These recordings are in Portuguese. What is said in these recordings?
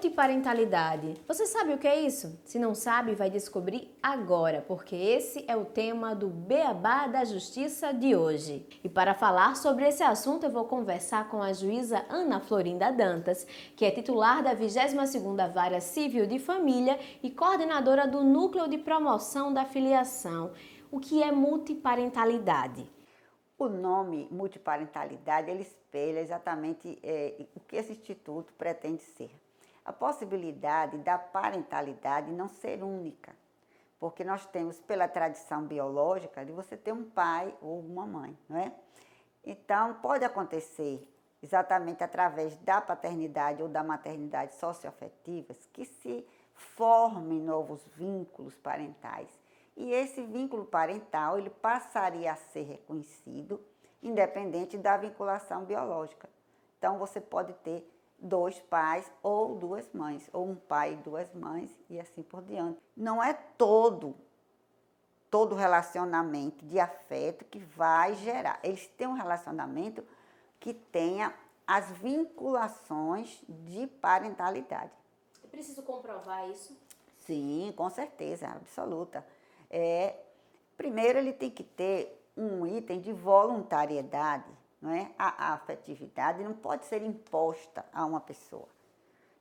multiparentalidade. Você sabe o que é isso? Se não sabe, vai descobrir agora, porque esse é o tema do Beabá da Justiça de hoje. E para falar sobre esse assunto, eu vou conversar com a juíza Ana Florinda Dantas, que é titular da 22ª Vara Civil de Família e coordenadora do Núcleo de Promoção da Filiação. O que é multiparentalidade? O nome multiparentalidade ele espelha exatamente é, o que esse instituto pretende ser. A possibilidade da parentalidade não ser única, porque nós temos pela tradição biológica de você ter um pai ou uma mãe, não é? Então pode acontecer exatamente através da paternidade ou da maternidade socioafetivas que se formem novos vínculos parentais e esse vínculo parental ele passaria a ser reconhecido independente da vinculação biológica. Então você pode ter dois pais ou duas mães, ou um pai e duas mães e assim por diante. Não é todo todo relacionamento de afeto que vai gerar. Eles têm um relacionamento que tenha as vinculações de parentalidade. Eu preciso comprovar isso? Sim, com certeza, absoluta é, primeiro ele tem que ter um item de voluntariedade, não é? A, afetividade não pode ser imposta a uma pessoa.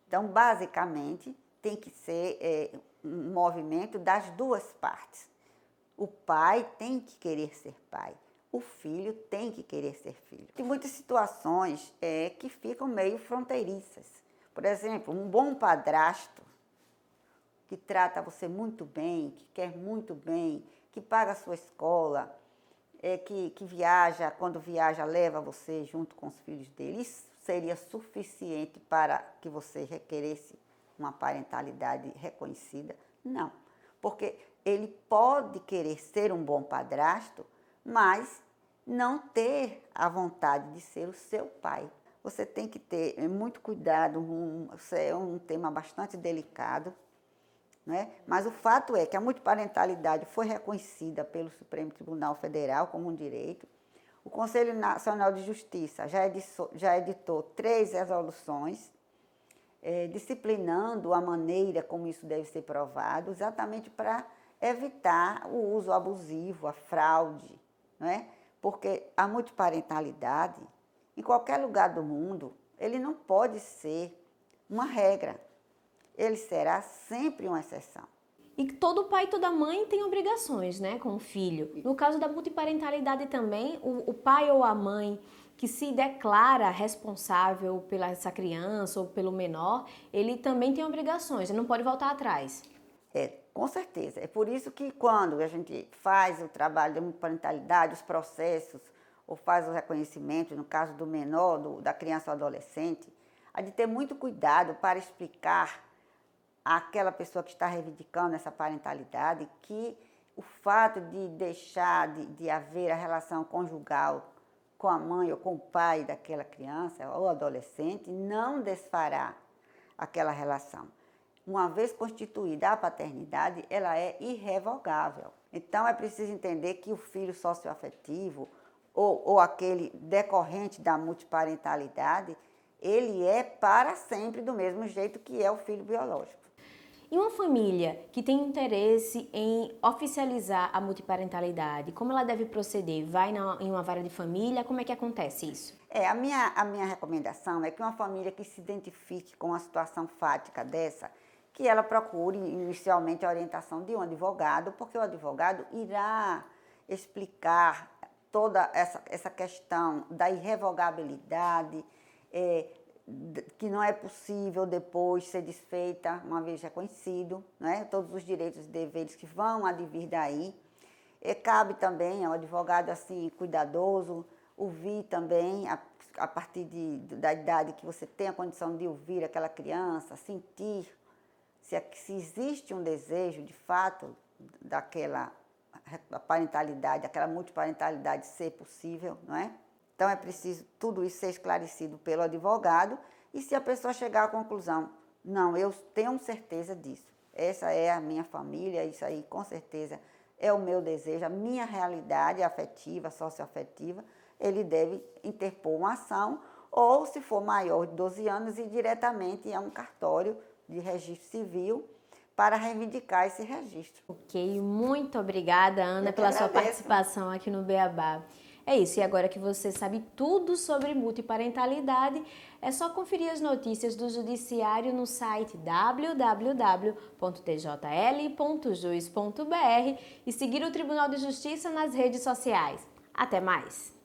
Então, basicamente, tem que ser é, um movimento das duas partes. O pai tem que querer ser pai, o filho tem que querer ser filho. Tem muitas situações é, que ficam meio fronteiriças. Por exemplo, um bom padrasto que trata você muito bem, que quer muito bem, que paga a sua escola, é, que, que viaja, quando viaja, leva você junto com os filhos dele. Isso seria suficiente para que você requeresse uma parentalidade reconhecida? Não, porque ele pode querer ser um bom padrasto, mas não ter a vontade de ser o seu pai. Você tem que ter muito cuidado, um, é um tema bastante delicado, né? Mas o fato é que a multiparentalidade foi reconhecida pelo Supremo Tribunal Federal como um direito. O Conselho Nacional de Justiça já editou, já editou três resoluções é, disciplinando a maneira como isso deve ser provado, exatamente para evitar o uso abusivo, a fraude, né? porque a multiparentalidade, em qualquer lugar do mundo, ele não pode ser uma regra ele será sempre uma exceção. E todo pai e toda mãe tem obrigações, né, com o filho. No caso da multiparentalidade também, o, o pai ou a mãe que se declara responsável pela essa criança ou pelo menor, ele também tem obrigações, ele não pode voltar atrás. É, com certeza. É por isso que quando a gente faz o trabalho de multiparentalidade, os processos, ou faz o reconhecimento, no caso do menor, do, da criança ou adolescente, há de ter muito cuidado para explicar àquela pessoa que está reivindicando essa parentalidade que o fato de deixar de, de haver a relação conjugal com a mãe ou com o pai daquela criança ou adolescente não desfará aquela relação. Uma vez constituída a paternidade, ela é irrevogável. Então é preciso entender que o filho socioafetivo ou, ou aquele decorrente da multiparentalidade, ele é para sempre do mesmo jeito que é o filho biológico. E uma família que tem interesse em oficializar a multiparentalidade, como ela deve proceder? Vai na, em uma vara de família? Como é que acontece isso? É, a minha, a minha recomendação é que uma família que se identifique com uma situação fática dessa, que ela procure inicialmente a orientação de um advogado, porque o advogado irá explicar toda essa, essa questão da irrevogabilidade, é, que não é possível depois ser desfeita uma vez reconhecido, né? todos os direitos e deveres que vão advir daí. E cabe também ao advogado assim cuidadoso ouvir também a, a partir de, da idade que você tem a condição de ouvir aquela criança, sentir se, é se existe um desejo de fato daquela parentalidade, aquela multiparentalidade ser possível, não é? Então é preciso tudo isso ser esclarecido pelo advogado e se a pessoa chegar à conclusão, não, eu tenho certeza disso, essa é a minha família, isso aí com certeza é o meu desejo, a minha realidade afetiva, socioafetiva, ele deve interpor uma ação ou, se for maior de 12 anos, ir diretamente a um cartório de registro civil para reivindicar esse registro. Ok, muito obrigada, Ana, pela agradeço. sua participação aqui no Beabá. É isso, e agora que você sabe tudo sobre multiparentalidade, é só conferir as notícias do Judiciário no site www.tjl.jus.br e seguir o Tribunal de Justiça nas redes sociais. Até mais!